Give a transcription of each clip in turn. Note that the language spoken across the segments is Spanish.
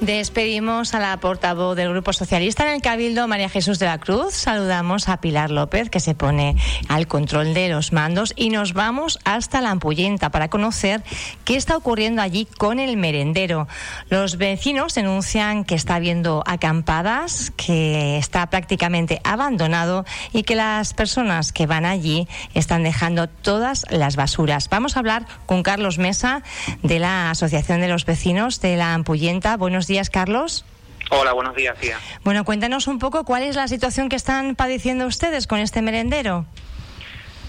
Despedimos a la portavoz del Grupo Socialista en el Cabildo, María Jesús de la Cruz. Saludamos a Pilar López, que se pone al control de los mandos. Y nos vamos hasta la Ampullenta para conocer qué está ocurriendo allí con el merendero. Los vecinos denuncian que está habiendo acampadas, que está prácticamente abandonado y que las personas que van allí están dejando todas las basuras. Vamos a hablar con Carlos Mesa de la Asociación de los Vecinos de la Ampullenta. Buenos Carlos. Hola, buenos días, tía. Bueno, cuéntanos un poco cuál es la situación que están padeciendo ustedes con este merendero.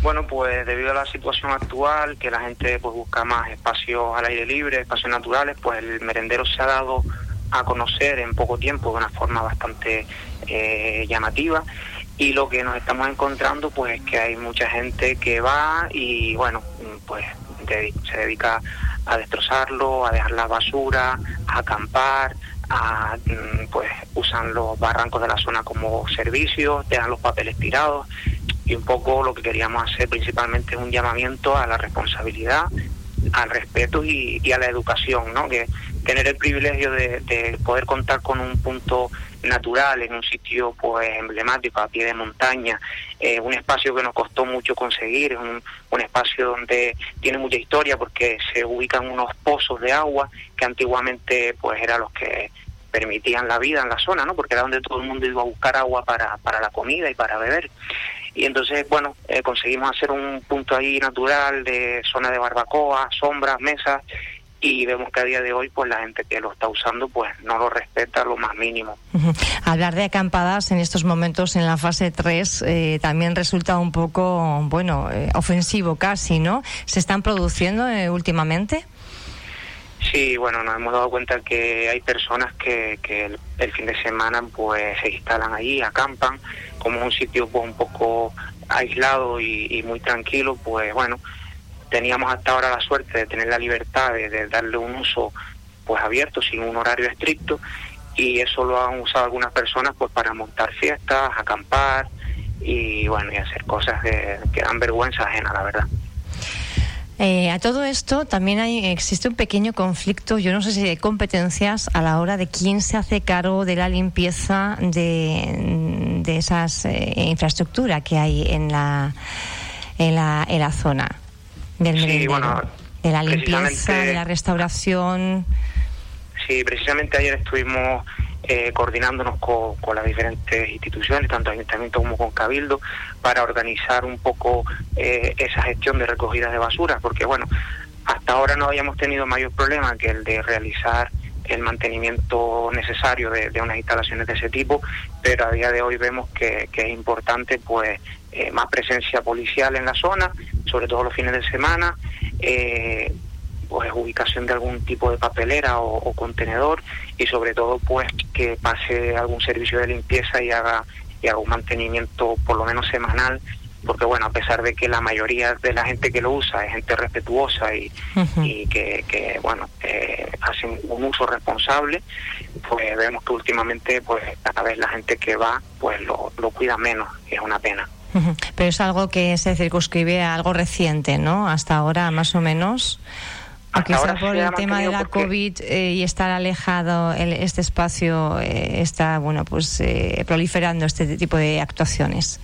Bueno, pues debido a la situación actual, que la gente pues busca más espacios al aire libre, espacios naturales, pues el merendero se ha dado a conocer en poco tiempo de una forma bastante eh, llamativa y lo que nos estamos encontrando pues es que hay mucha gente que va y bueno pues se dedica a destrozarlo, a dejar la basura, a acampar, a, mm, pues usan los barrancos de la zona como servicios, dejan los papeles tirados. Y un poco lo que queríamos hacer principalmente es un llamamiento a la responsabilidad, al respeto y, a la educación, ¿no? Que tener el privilegio de poder contar con un punto natural, en un sitio pues emblemático, a pie de montaña, eh, un espacio que nos costó mucho conseguir, un, un espacio donde tiene mucha historia porque se ubican unos pozos de agua que antiguamente pues eran los que permitían la vida en la zona, ¿no? Porque era donde todo el mundo iba a buscar agua para, para la comida y para beber. Y entonces, bueno, eh, conseguimos hacer un punto ahí natural de zona de barbacoa, sombras, mesas, y vemos que a día de hoy pues la gente que lo está usando pues no lo respeta lo más mínimo. Hablar de acampadas en estos momentos en la fase 3 eh, también resulta un poco, bueno, eh, ofensivo casi, ¿no? ¿Se están produciendo eh, últimamente? Sí, bueno, nos hemos dado cuenta que hay personas que, que el, fin de semana pues se instalan allí, acampan, como un sitio pues un poco aislado y, muy tranquilo, pues bueno, teníamos hasta ahora la suerte de tener la libertad de, darle un uso pues abierto, sin un horario estricto, y eso lo han usado algunas personas pues para montar fiestas, acampar y bueno, y hacer cosas que dan vergüenza ajena, la verdad. Eh, a todo esto también hay, existe un pequeño conflicto, yo no sé si de competencias a la hora de quién se hace cargo de la limpieza de, de esas eh, infraestructuras que hay en la, en la, en la zona sí, bueno, de la limpieza, de la restauración. Sí, precisamente ayer estuvimos eh, coordinándonos con, las diferentes instituciones, tanto Ayuntamiento como con Cabildo, para organizar un poco eh, esa gestión de recogida de basura, porque bueno, hasta ahora no habíamos tenido mayor problema que el de realizar el mantenimiento necesario de, unas instalaciones de ese tipo, pero a día de hoy vemos que, es importante pues eh, más presencia policial en la zona, sobre todo los fines de semana, eh, pues ubicación de algún tipo de papelera o, contenedor y sobre todo pues que pase algún servicio de limpieza y haga y haga un mantenimiento por lo menos semanal porque bueno, a pesar de que la mayoría de la gente que lo usa es gente respetuosa y, y que, que, bueno, eh, hacen un uso responsable, pues vemos que últimamente pues cada vez la gente que va pues lo, lo cuida menos y es una pena. Pero es algo que se circunscribe a algo reciente, ¿no? Hasta ahora más o menos. Aunque sea por el tema de la COVID eh, y estar alejado el, este espacio eh, está bueno pues proliferando este tipo de actuaciones.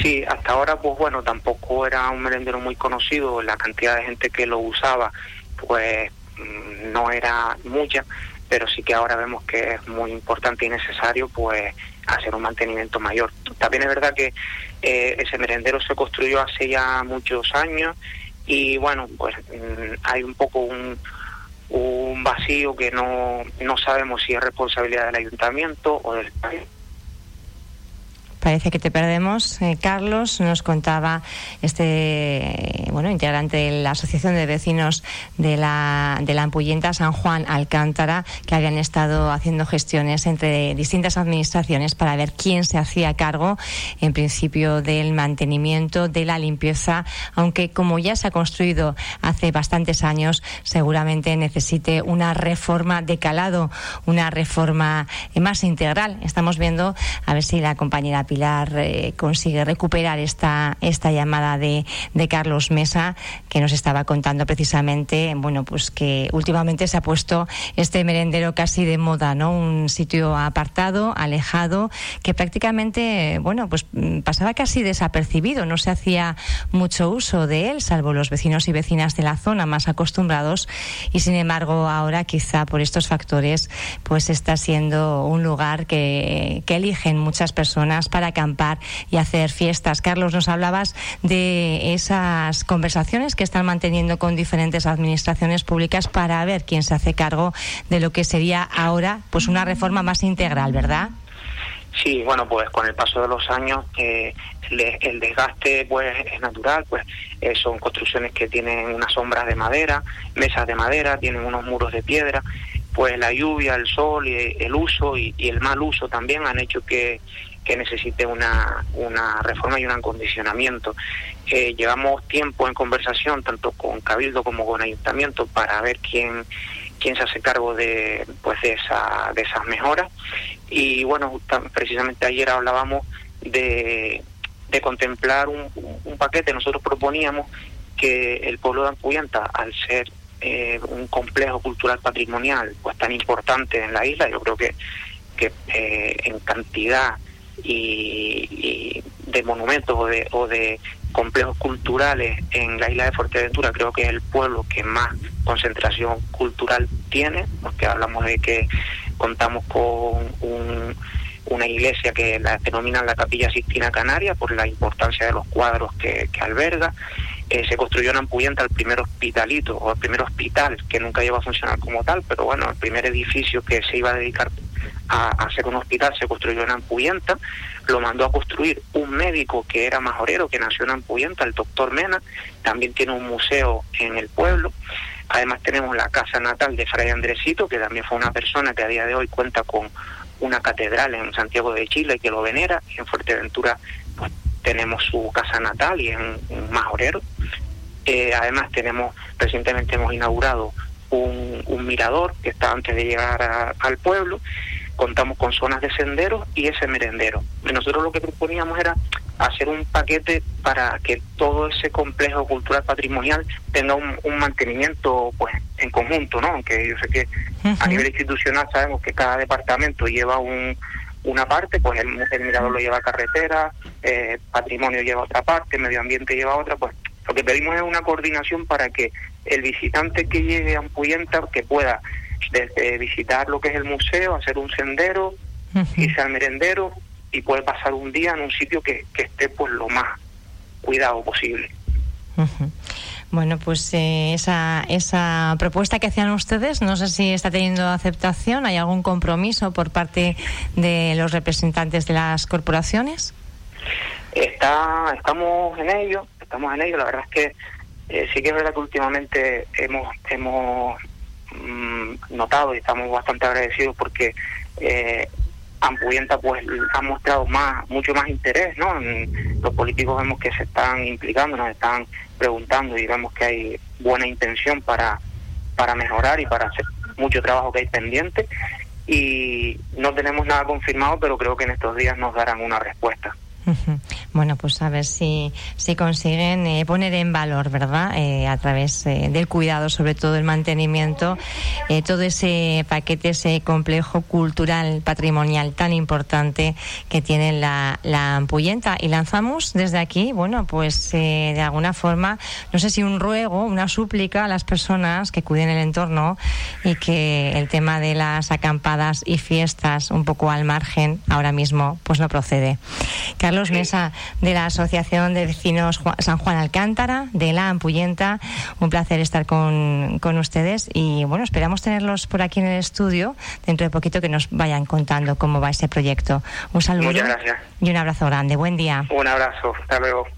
Sí, hasta ahora, pues bueno, tampoco era un merendero muy conocido, la cantidad de gente que lo usaba, pues mm, no era mucha, pero sí que ahora vemos que es muy importante y necesario, pues, hacer un mantenimiento mayor. También es verdad que eh, ese merendero se construyó hace ya muchos años y bueno, pues mm, hay un poco un, un vacío que no, no sabemos si es responsabilidad del ayuntamiento o del país Parece que te perdemos. Eh, Carlos nos contaba este bueno integrante de la Asociación de Vecinos de la, de la Ampullenta San Juan Alcántara, que habían estado haciendo gestiones entre distintas administraciones para ver quién se hacía cargo, en principio, del mantenimiento, de la limpieza, aunque como ya se ha construido hace bastantes años, seguramente necesite una reforma de calado, una reforma más integral. Estamos viendo a ver si la compañera Pilar eh, consigue recuperar esta, esta llamada de, de, Carlos Mesa, que nos estaba contando precisamente, bueno, pues que últimamente se ha puesto este merendero casi de moda, ¿no? Un sitio apartado, alejado, que prácticamente, bueno, pues mm, pasaba casi desapercibido, no se hacía mucho uso de él, salvo los vecinos y vecinas de la zona más acostumbrados, y sin embargo ahora quizá por estos factores, pues está siendo un lugar que, que eligen muchas personas para acampar y hacer fiestas. Carlos, nos hablabas de esas conversaciones que están manteniendo con diferentes administraciones públicas para ver quién se hace cargo de lo que sería ahora pues una reforma más integral, ¿verdad? Sí, bueno, pues con el paso de los años eh, el, desgaste pues es natural, pues eh, son construcciones que tienen unas sombras de madera, mesas de madera, tienen unos muros de piedra, pues la lluvia, el sol y el uso y, el mal uso también han hecho que, que necesite una, una reforma y un acondicionamiento. Eh, llevamos tiempo en conversación tanto con Cabildo como con Ayuntamiento para ver quién quién se hace cargo de pues de esa de esas mejoras y bueno precisamente ayer hablábamos de, de contemplar un, un, paquete nosotros proponíamos que el pueblo de Ampuyanta al ser eh, un complejo cultural patrimonial pues tan importante en la isla yo creo que que eh, en cantidad y, de monumentos o de, o de complejos culturales en la isla de Fuerteventura creo que es el pueblo que más concentración cultural tiene, porque hablamos de que contamos con una iglesia que la denominan la Capilla Sistina Canaria por la importancia de los cuadros que, alberga. Eh, se construyó en Ampuyenta el primer hospitalito o el primer hospital que nunca llegó a funcionar como tal, pero bueno, el primer edificio que se iba a dedicar a, hacer un hospital se construyó en Ampuyenta, lo mandó a construir un médico que era majorero, que nació en Ampuyenta, el doctor Mena, también tiene un museo en el pueblo. Además tenemos la casa natal de Fray Andresito, que también fue una persona que a día de hoy cuenta con una catedral en Santiago de Chile que lo venera. En Fuerteventura pues, tenemos su casa natal y en un majorero. Eh, además tenemos, recientemente hemos inaugurado un, un, mirador que está antes de llegar al pueblo contamos con zonas de senderos y ese merendero. Y nosotros lo que proponíamos era hacer un paquete para que todo ese complejo cultural patrimonial tenga un, mantenimiento pues en conjunto, ¿no? Aunque yo sé que a nivel institucional sabemos que cada departamento lleva un, una parte, pues el, el mirador lo lleva carretera, eh, patrimonio lleva otra parte, medio ambiente lleva otra, pues lo que pedimos es una coordinación para que el visitante que llegue a Ampuyenta que pueda desde visitar lo que es el museo, hacer un sendero, irse al merendero y poder pasar un día en un sitio que, esté pues lo más cuidado posible. Bueno, pues eh, esa, esa propuesta que hacían ustedes, no sé si está teniendo aceptación, ¿hay algún compromiso por parte de los representantes de las corporaciones? Está, estamos en ello, estamos en ello, la verdad es que eh, sí que es verdad que últimamente hemos, hemos Mm, notado y estamos bastante agradecidos porque eh, Ampuyenta pues ha mostrado más mucho más interés no los políticos vemos que se están implicando nos están preguntando y vemos que hay buena intención para para mejorar y para hacer mucho trabajo que hay pendiente. Y no tenemos nada confirmado pero creo que en estos días nos darán una respuesta bueno, pues a ver si, si consiguen eh, poner en valor, ¿verdad? Eh, a través eh, del cuidado, sobre todo el mantenimiento, todo ese paquete, ese complejo cultural, patrimonial tan importante que tiene la, la Ampuyenta. Y lanzamos desde aquí, bueno, pues de alguna forma, no sé si un ruego, una súplica a las personas que cuiden el entorno y que el tema de las acampadas y fiestas un poco al margen ahora mismo, pues no procede. Carlos Carlos Mesa de la Asociación de Vecinos San Juan Alcántara, de la Ampuyenta. Un placer estar con, con ustedes y bueno, esperamos tenerlos por aquí en el estudio dentro de poquito que nos vayan contando cómo va ese proyecto. Un saludo Muchas gracias. y un abrazo grande. Buen día. Un abrazo. Hasta luego.